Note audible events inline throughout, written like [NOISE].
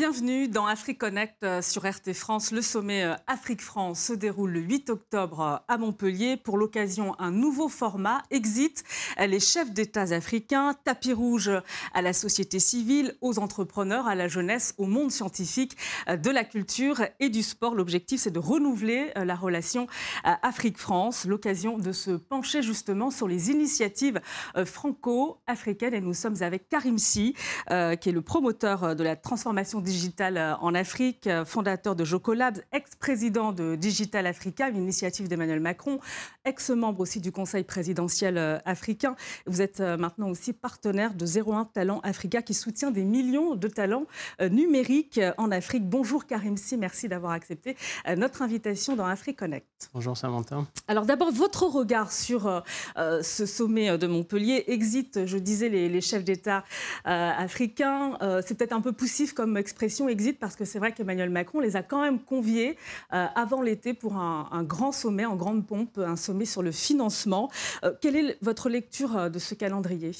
Bienvenue dans AfriConnect euh, sur RT France. Le sommet euh, Afrique-France se déroule le 8 octobre euh, à Montpellier. Pour l'occasion, un nouveau format, Exit, les chefs d'État africains, tapis rouge à la société civile, aux entrepreneurs, à la jeunesse, au monde scientifique, de la culture et du sport. L'objectif, c'est de renouveler la relation Afrique-France, l'occasion de se pencher justement sur les initiatives franco-africaines. Et nous sommes avec Karim Si, qui est le promoteur de la transformation digitale euh, en Afrique, euh, fondateur de Jocolabs, ex-président de Digital Africa, une initiative d'Emmanuel Macron, ex-membre aussi du Conseil présidentiel euh, africain. Vous êtes maintenant aussi partenaire de 01 Talent Africa qui soutient des millions de talents numériques en Afrique. Bonjour Karim Si, merci d'avoir accepté notre invitation dans AfriConnect. Bonjour Samantha. Alors d'abord, votre regard sur ce sommet de Montpellier. Exit, je disais, les, chefs d'État africains. C'est peut-être un peu poussif comme expression exit parce que c'est vrai qu'Emmanuel Macron les a quand même conviés euh, avant l'été pour un, grand sommet en grande pompe, un sommet sur le financement. Euh, quelle est votre lecture euh, de ce calendrier?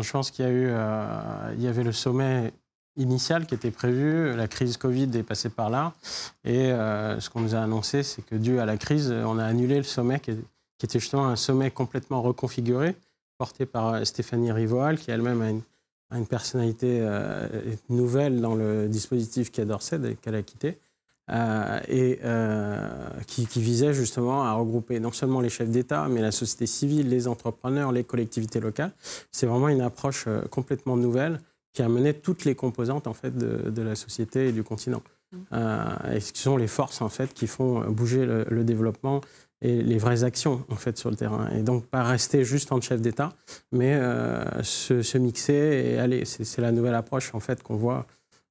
Je pense qu'il y avait le sommet initial qui était prévu, la crise Covid est passée par là, et ce qu'on nous a annoncé, c'est que dû à la crise, on a annulé le sommet qui, était justement un sommet complètement reconfiguré, porté par Stéphanie Rivoal, qui elle-même a une une personnalité euh, nouvelle dans le dispositif Quai d'Orsay qu'elle a quitté. Euh, et euh, qui, visait justement à regrouper non seulement les chefs d'État, mais la société civile, les entrepreneurs, les collectivités locales. C'est vraiment une approche complètement nouvelle qui a mené toutes les composantes en fait de, la société et du continent. Mmh. et ce sont les forces en fait qui font bouger le développement et les vraies actions en fait sur le terrain. Et donc pas rester juste en chef d'État, mais euh, se, se, mixer et aller. C'est la nouvelle approche en fait qu'on voit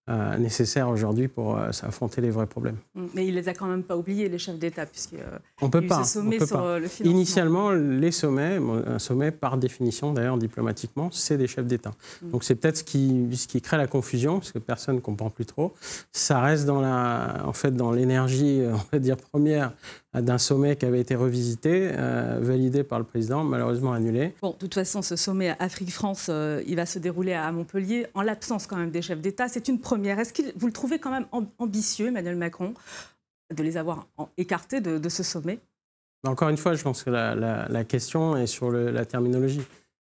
euh, nécessaires aujourd'hui pour euh, affronter les vrais problèmes. Mm. Mais il les a quand même pas oubliés, les chefs d'État, puisque euh, on peut pas. Sommet sur le financement. Initialement, les sommets, un sommet par définition, d'ailleurs diplomatiquement, c'est des chefs d'État. Mm. Donc c'est peut-être ce qui, ce qui crée la confusion, parce que personne ne comprend plus trop. Ça reste dans la, en fait, dans l'énergie, on va dire première d'un sommet qui avait été revisité, validé par le président, malheureusement annulé. Bon, de toute façon, ce sommet Afrique-France, il va se dérouler à Montpellier, en l'absence quand même des chefs d'État. C'est une première est-ce que vous le trouvez quand même ambitieux, Emmanuel Macron, de les avoir écartés de, ce sommet? Encore une fois, je pense que la, question est sur la terminologie.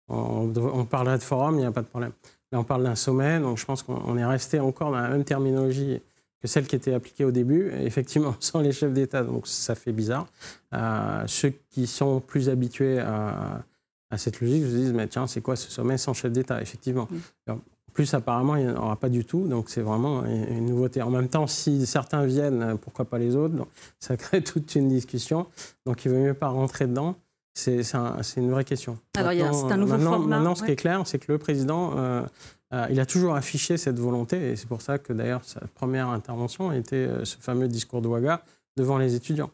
On, on, parlerait de forum, il n'y a pas de problème. Là, on parle d'un sommet, donc je pense qu'on est resté encore dans la même terminologie que celle qui était appliquée au début, effectivement [LAUGHS] sans les chefs d'État, donc ça fait bizarre. Euh, ceux qui sont plus habitués à, cette logique se disent, mais tiens, c'est quoi ce sommet sans chef d'État Effectivement. Mm. Plus apparemment, il n'y en aura pas du tout, donc c'est vraiment une nouveauté. En même temps, si certains viennent, pourquoi pas les autres [LAUGHS] Ça crée toute une discussion, donc il vaut mieux pas rentrer dedans. C'est une vraie question. Alors, a un nouveau maintenant, format. Maintenant, ce qui est clair, c'est que le président, euh, euh, il a toujours affiché cette volonté, et c'est pour ça que d'ailleurs sa première intervention était euh, ce fameux discours de devant les étudiants.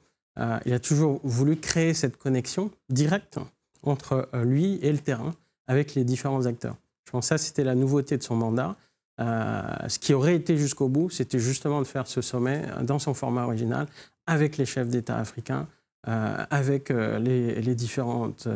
il a toujours voulu créer cette connexion directe entre lui et le terrain avec les différents acteurs. Je pense que ça, c'était la nouveauté de son mandat. Euh, ce qui aurait été jusqu'au bout, c'était justement de faire ce sommet dans son format original avec les chefs d'État africains, euh, avec euh, les, différentes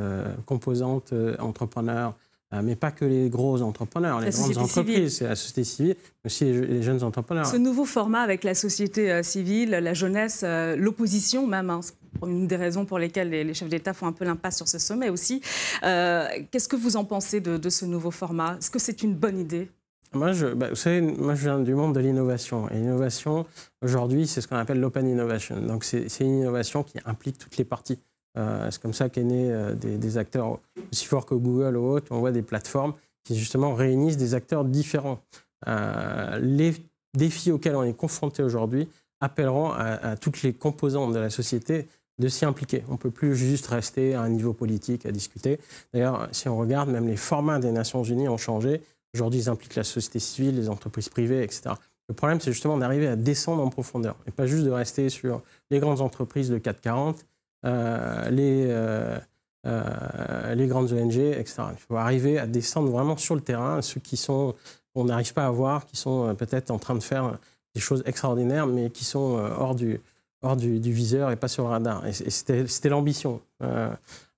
composantes entrepreneurs, mais pas que les gros entrepreneurs, les grandes entreprises, c'est la société civile, mais aussi les, jeunes entrepreneurs. Ce nouveau format avec la société civile, la jeunesse, l'opposition même, hein, une des raisons pour lesquelles les, chefs d'État font un peu l'impasse sur ce sommet aussi. Euh, qu'est-ce que vous en pensez de, ce nouveau format? Est-ce que c'est une bonne idée? Moi je, bah, vous savez, moi, je viens du monde de l'innovation. Et l'innovation, aujourd'hui, c'est ce qu'on appelle l'open innovation. Donc, c'est une innovation qui implique toutes les parties. Euh, c'est comme ça qu'est né euh, des, acteurs aussi forts que Google ou autres. On voit des plateformes qui, justement, réunissent des acteurs différents. les défis auxquels on est confronté aujourd'hui appelleront à, toutes les composantes de la société de s'y impliquer. On ne peut plus juste rester à un niveau politique à discuter. D'ailleurs, si on regarde, même les formats des Nations Unies ont changé. Aujourd'hui, ils impliquent la société civile, les entreprises privées, etc. Le problème, c'est justement d'arriver à descendre en profondeur et pas juste de rester sur les grandes entreprises de 440, euh, les, euh, euh, les grandes ONG, etc. Il faut arriver à descendre vraiment sur le terrain, ceux qui sont, on n'arrive pas à voir, qui sont euh, peut-être en train de faire des choses extraordinaires, mais qui sont hors du, hors du, viseur et pas sur le radar. Et, c'était l'ambition. Euh,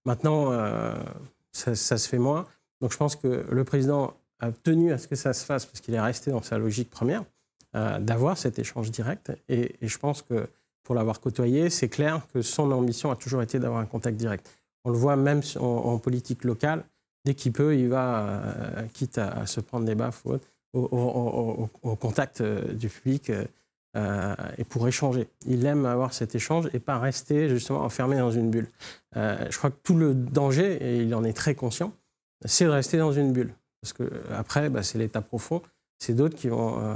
maintenant, euh, ça, se fait moins. Donc je pense que le président a tenu à ce que ça se fasse parce qu'il est resté dans sa logique première. d'avoir cet échange direct. Et, je pense que pour l'avoir côtoyé, c'est clair que son ambition a toujours été d'avoir un contact direct. On le voit même en, politique locale, dès qu'il peut, il va, quitte à, se prendre des baffes au, au, contact du public euh, et pour échanger. Il aime avoir cet échange et pas rester justement enfermé dans une bulle. Euh, je crois que tout le danger, et il en est très conscient, c'est de rester dans une bulle. Parce que après, bah, c'est l'état profond c'est d'autres qui vont euh,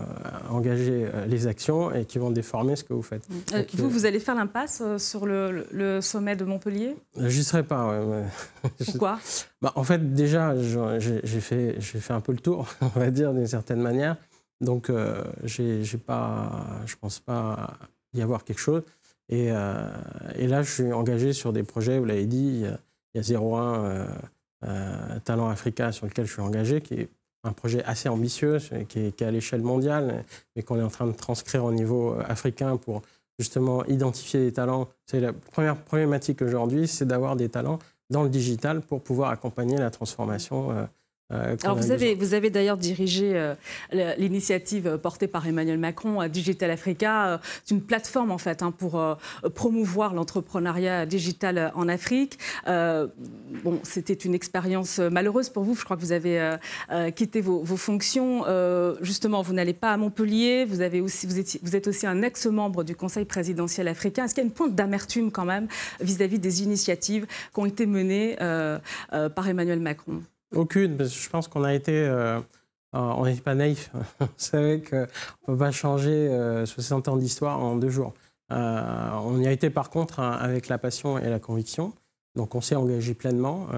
engager les actions et qui vont déformer ce que vous faites. vous, vous allez faire l'impasse sur le, sommet de Montpellier? J'y serai pas. [LAUGHS] Pourquoi? Bah, En fait, déjà, j'ai fait, fait un peu le tour, [LAUGHS] on va dire, d'une certaine manière. Donc, euh, j'ai, pas, je ne pense pas y avoir quelque chose. Euh, et, là, je suis engagé sur des projets, vous l'avez dit, il y a, 01 euh, Talent Africa sur lequel je suis engagé, qui est un projet assez ambitieux, qui est, à l'échelle mondiale, mais qu'on est en train de transcrire au niveau africain pour justement identifier des talents. C'est la première problématique aujourd'hui, c'est d'avoir des talents dans le digital pour pouvoir accompagner la transformation euh, Alors vous avez, vous avez d'ailleurs dirigé euh, l'initiative portée par Emmanuel Macron, Digital Africa. C'est une plateforme en fait hein, pour euh, promouvoir l'entrepreneuriat digital en Afrique. bon, c'était une expérience malheureuse pour vous. Je crois que vous avez quitté vos, fonctions. justement, vous n'allez pas à Montpellier. Vous, avez aussi, vous, vous êtes aussi un ex-membre du Conseil présidentiel africain. Est-ce qu'il y a une pointe d'amertume quand même vis-à-vis -vis des initiatives qui ont été menées par Emmanuel Macron? Aucune, parce que je pense qu'on a été. Euh, on n'est pas naïf. [LAUGHS] Vous savez qu'on ne peut pas changer 60 euh, ans d'histoire en deux jours. Euh, on y a été par contre hein, avec la passion et la conviction. Donc on s'est engagé pleinement.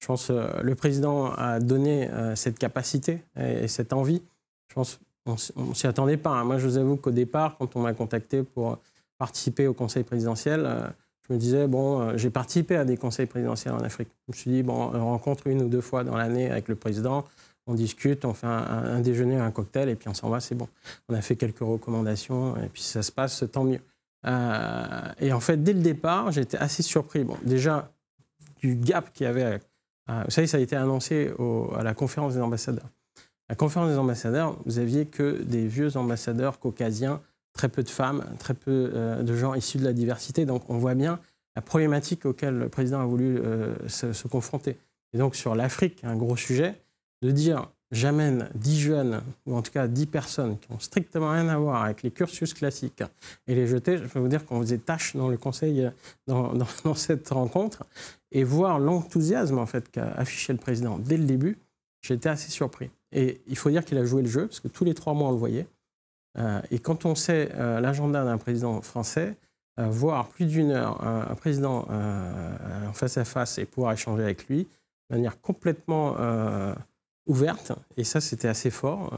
je pense que le président a donné cette capacité et, cette envie. Je pense qu'on ne s'y attendait pas. Hein. Moi, je vous avoue qu'au départ, quand on m'a contacté pour participer au conseil présidentiel, je me disais, bon, euh, j'ai participé à des conseils présidentiels en Afrique. Je me suis dit, bon, on rencontre une ou deux fois dans l'année avec le président, on discute, on fait un, déjeuner, un cocktail, et puis on s'en va, c'est bon. On a fait quelques recommandations, et puis ça se passe, tant mieux. Euh, et en fait, dès le départ, j'étais assez surpris. Bon, déjà, du gap qu'il y avait. vous savez, ça a été annoncé à la conférence des ambassadeurs. À la conférence des ambassadeurs, vous aviez que des vieux ambassadeurs caucasiens très peu de femmes, très peu euh, de gens issus de la diversité. Donc on voit bien la problématique auquel le président a voulu euh, se, confronter. Et donc sur l'Afrique, un gros sujet, de dire j'amène 10 jeunes, ou en tout cas 10 personnes qui n'ont strictement rien à voir avec les cursus classiques et les jeter, je peux vous dire qu'on faisait tâche dans le conseil, [LAUGHS] dans, dans cette rencontre, et voir l'enthousiasme en fait qu'a affiché le président dès le début, j'étais assez surpris. Et il faut dire qu'il a joué le jeu, parce que tous les trois mois on le voyait. Euh, et quand on sait euh, l'agenda d'un président français, euh, voir plus d'une heure un, président en face à face et pouvoir échanger avec lui de manière complètement ouverte, et ça c'était assez fort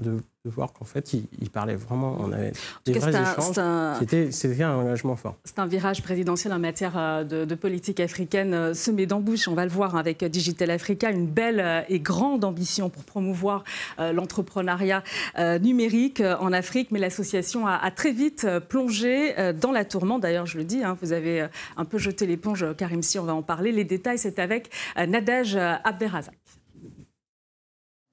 de de voir qu'en fait, il, parlait vraiment, on avait des vrais échanges. C'était un engagement fort. C'est un virage présidentiel en matière euh, de, politique africaine euh, semé d'embûches. On va le voir avec Digital Africa, une belle euh, et grande ambition pour promouvoir l'entrepreneuriat numérique en Afrique. Mais l'association a, très vite plongé dans la tourmente. D'ailleurs, je le dis, hein, vous avez un peu jeté l'éponge, Karim Si, on va en parler. Les détails, c'est avec Nadège Abderrazak.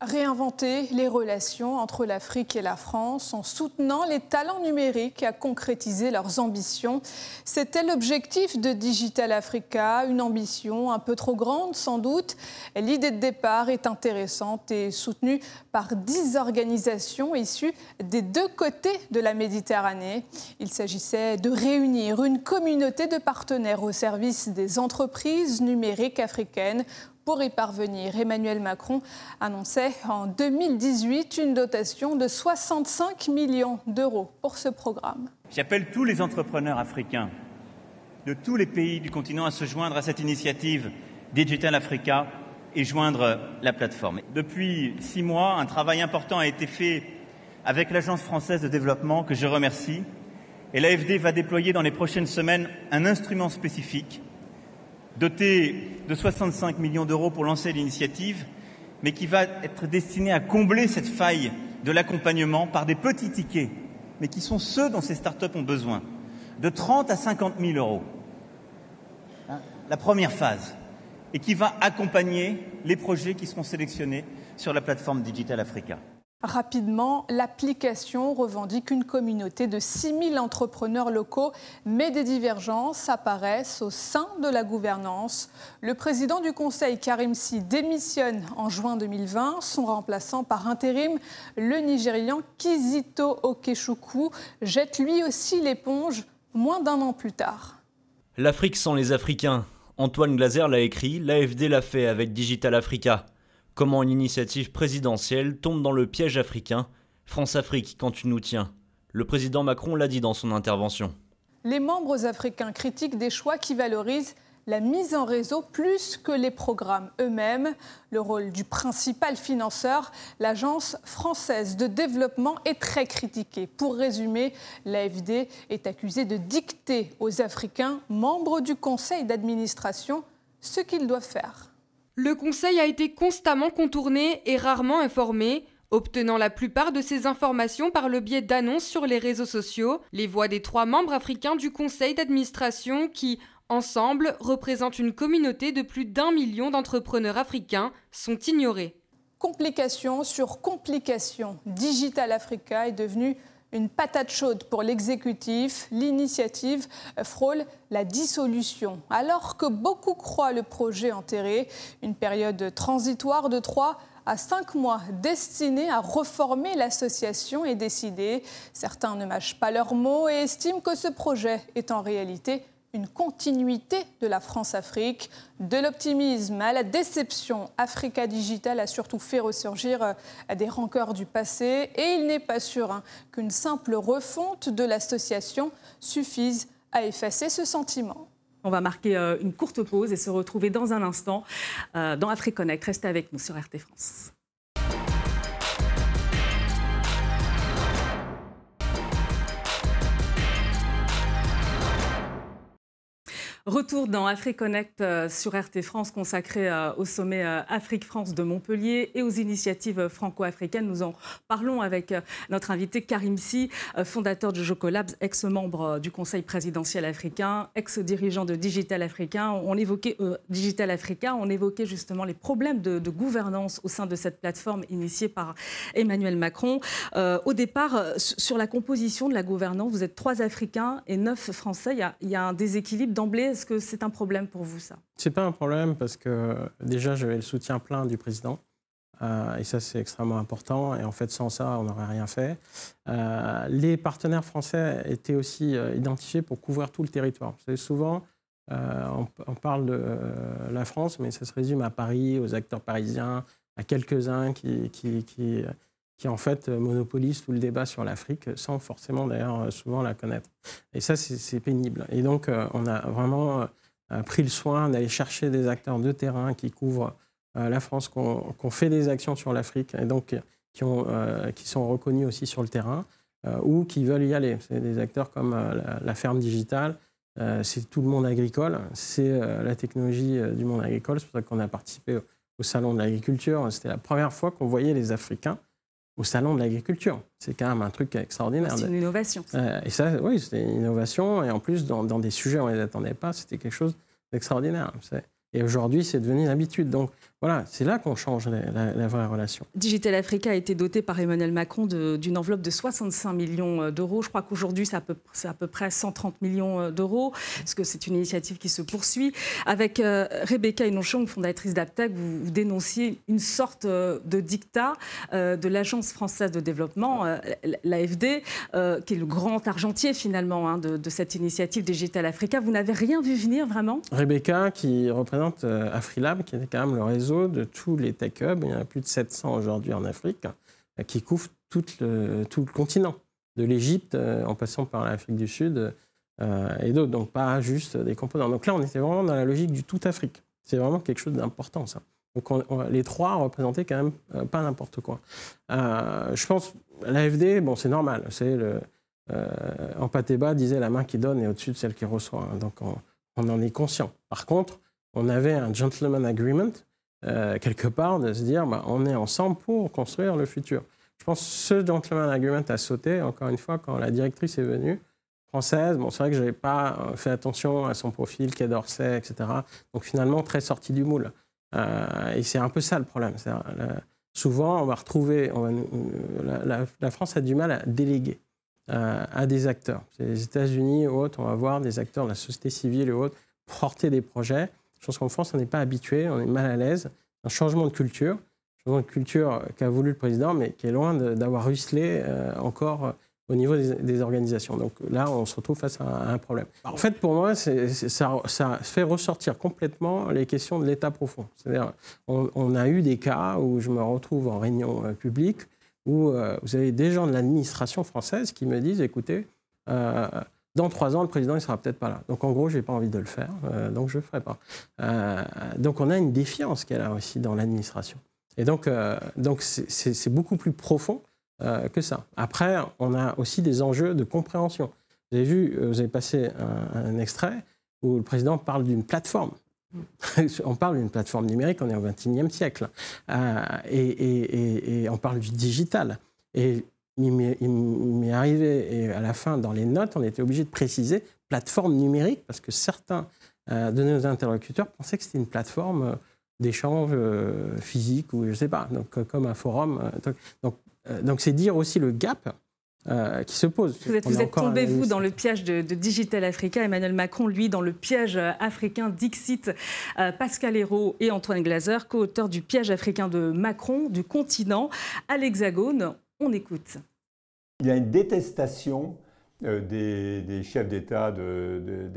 Réinventer les relations entre l'Afrique et la France en soutenant les talents numériques à concrétiser leurs ambitions. C'était l'objectif de Digital Africa, une ambition un peu trop grande sans doute. L'idée de départ est intéressante et soutenue par dix organisations issues des deux côtés de la Méditerranée. Il s'agissait de réunir une communauté de partenaires au service des entreprises numériques africaines pour y parvenir, Emmanuel Macron annonçait en 2018 une dotation de 65 millions d'euros pour ce programme. J'appelle tous les entrepreneurs africains de tous les pays du continent à se joindre à cette initiative Digital Africa et joindre la plateforme. Depuis six mois, un travail important a été fait avec l'Agence française de développement que je remercie et l'AFD va déployer dans les prochaines semaines un instrument spécifique doté de 65 millions d'euros pour lancer l'initiative, mais qui va être destiné à combler cette faille de l'accompagnement par des petits tickets, mais qui sont ceux dont ces startups ont besoin, de 30 à 50 000 euros. Hein, la première phase, et qui va accompagner les projets qui seront sélectionnés sur la plateforme Digital Africa. Rapidement, l'application revendique une communauté de 6000 entrepreneurs locaux, mais des divergences apparaissent au sein de la gouvernance. Le président du Conseil, Karim Si, démissionne en juin 2020, son remplaçant par intérim, le Nigérian Kizito Okechukwu, jette lui aussi l'éponge moins d'un an plus tard. L'Afrique sans les Africains. Antoine Glaser l'a écrit, l'AFD l'a fait avec Digital Africa. Comment une initiative présidentielle tombe dans le piège africain France-Afrique, quand tu nous tiens. Le président Macron l'a dit dans son intervention. Les membres africains critiquent des choix qui valorisent la mise en réseau plus que les programmes eux-mêmes. Le rôle du principal financeur, l'Agence française de développement, est très critiqué. Pour résumer, l'AFD est accusée de dicter aux Africains, membres du conseil d'administration, ce qu'ils doivent faire. Le Conseil a été constamment contourné et rarement informé, obtenant la plupart de ces informations par le biais d'annonces sur les réseaux sociaux. Les voix des trois membres africains du Conseil d'administration qui, ensemble, représentent une communauté de plus d'un million d'entrepreneurs africains, sont ignorées. Complication sur complication, Digital Africa est devenu une patate chaude pour l'exécutif. L'initiative frôle la dissolution. Alors que beaucoup croient le projet enterré, une période transitoire de 3 à 5 mois destinée à reformer l'association est décidée. Certains ne mâchent pas leurs mots et estiment que ce projet est en réalité une continuité de la France-Afrique. De l'optimisme à la déception, Africa Digital a surtout fait ressurgir euh, des rancœurs du passé et il n'est pas sûr hein, qu'une simple refonte de l'association suffise à effacer ce sentiment. On va marquer euh, une courte pause et se retrouver dans un instant euh, dans AfriConnect. Restez avec nous sur RT France. Retour dans AfriConnect euh, sur RT France consacré euh, au sommet euh, Afrique-France de Montpellier et aux initiatives franco-africaines. Nous en parlons avec notre invité Karim Si, fondateur de Jocolabs, ex-membre du Conseil présidentiel africain, ex-dirigeant de Digital Africain. On évoquait Digital Africa, on évoquait justement les problèmes de, gouvernance au sein de cette plateforme initiée par Emmanuel Macron. au départ, sur la composition de la gouvernance, vous êtes trois Africains et neuf Français. il y a un déséquilibre d'emblée est-ce que c'est un problème pour vous, ça? C'est pas un problème parce que déjà, j'avais le soutien plein du président. Euh, et ça, c'est extrêmement important. Et en fait, sans ça, on n'aurait rien fait. Euh, les partenaires français étaient aussi euh, identifiés pour couvrir tout le territoire. Vous savez, souvent, on, parle de la France, mais ça se résume à Paris, aux acteurs parisiens, à quelques-uns qui, qui en fait euh, monopolise tout le débat sur l'Afrique sans forcément d'ailleurs euh, souvent la connaître. Et ça, c'est pénible. Et donc, euh, on a vraiment pris le soin d'aller chercher des acteurs de terrain qui couvrent la France, qui ont, fait des actions sur l'Afrique et donc qui, sont reconnus aussi sur le terrain ou qui veulent y aller. C'est des acteurs comme la, ferme digitale, c'est tout le monde agricole, c'est la technologie du monde agricole. C'est pour ça qu'on a participé au Salon de l'agriculture. C'était la première fois qu'on voyait les Africains au salon de l'agriculture. C'est quand même un truc extraordinaire. C'est une innovation. Euh, et ça, oui, c'était une innovation. Et en plus, dans, dans des sujets où on ne les attendait pas, c'était quelque chose d'extraordinaire. Et aujourd'hui, c'est devenu une habitude. Donc voilà, c'est là qu'on change la, vraie relation. Digital Africa a été doté par Emmanuel Macron d'une enveloppe de 65 millions euh, d'euros. Je crois qu'aujourd'hui, c'est à, peu, à peu près 130 millions euh, d'euros, parce que c'est une initiative qui se poursuit. Avec euh, Rebecca Inonchong, fondatrice d'Aptec, vous, dénonciez une sorte de dictat de l'Agence française de développement, l'AFD, qui est le grand argentier finalement hein, de, de, cette initiative Digital Africa. Vous n'avez rien vu venir vraiment? Rebecca, qui représente Afrilab, qui est quand même le réseau de tous les tech hubs, il y en a plus de 700 aujourd'hui en Afrique, euh, qui couvrent tout le, continent, de l'Égypte euh, en passant par l'Afrique du Sud euh, et d'autres, donc pas juste des composants. Donc là, on était vraiment dans la logique du tout Afrique. C'est vraiment quelque chose d'important, ça. Donc les trois représentaient quand même pas n'importe quoi. je pense, l'AFD, bon, c'est normal. C'est le, Empateba disait la main qui donne est au-dessus de celle qui reçoit. Hein. donc on, on, en est conscient. Par contre, on avait un gentleman agreement euh, quelque part, de se dire bah, on est ensemble pour construire le futur. Je pense que ce gentleman agreement a sauté, encore une fois, quand la directrice est venue, française. Bon, c'est vrai que je n'avais pas euh, fait attention à son profil, Quai d'Orsay, etc. Donc finalement, très sorti du moule. Euh, et c'est un peu ça le problème. souvent, on va retrouver, la, France a du mal à déléguer à des acteurs. Les États-Unis ou autres, on va voir des acteurs de la société civile et autres porter des projets. Je pense qu'en France, on n'est pas habitué, on est mal à l'aise. Un changement de culture, un changement de culture qu'a voulu le président, mais qui est loin d'avoir ruisselé euh, encore euh, au niveau des, organisations. Donc là, on se retrouve face à un, problème. En fait, pour moi, ça, ça, fait ressortir complètement les questions de l'État profond. C'est-à-dire, on, a eu des cas où je me retrouve en réunion euh, publique où vous avez des gens de l'administration française qui me disent, écoutez, dans trois ans, le président ne sera peut-être pas là. Donc en gros, je n'ai pas envie de le faire, euh, donc je ne le ferai pas. Euh, donc on a une défiance qu'elle a aussi dans l'administration. Et donc euh, donc c'est beaucoup plus profond que ça. Après, on a aussi des enjeux de compréhension. Vous avez vu, vous avez passé un, extrait où le président parle d'une plateforme. [LAUGHS] on parle d'une plateforme numérique, on est au XXIe siècle. Et, et, et, on parle du digital. Et il m'est arrivé, et à la fin, dans les notes, on était obligé de préciser plateforme numérique, parce que certains euh, de nos interlocuteurs pensaient que c'était une plateforme euh, d'échange euh, physique ou je ne sais pas, donc, comme un forum. donc, donc c'est dire aussi le gap qui se pose. Vous êtes, êtes tombé, vous, dans le piège de, Digital Africa. Emmanuel Macron, lui, dans le piège africain Dixit. Pascal Hérault et Antoine Glaser, co-auteurs du piège africain de Macron, du continent à l'Hexagone. Écoute. Il y a une détestation euh, des, chefs d'État des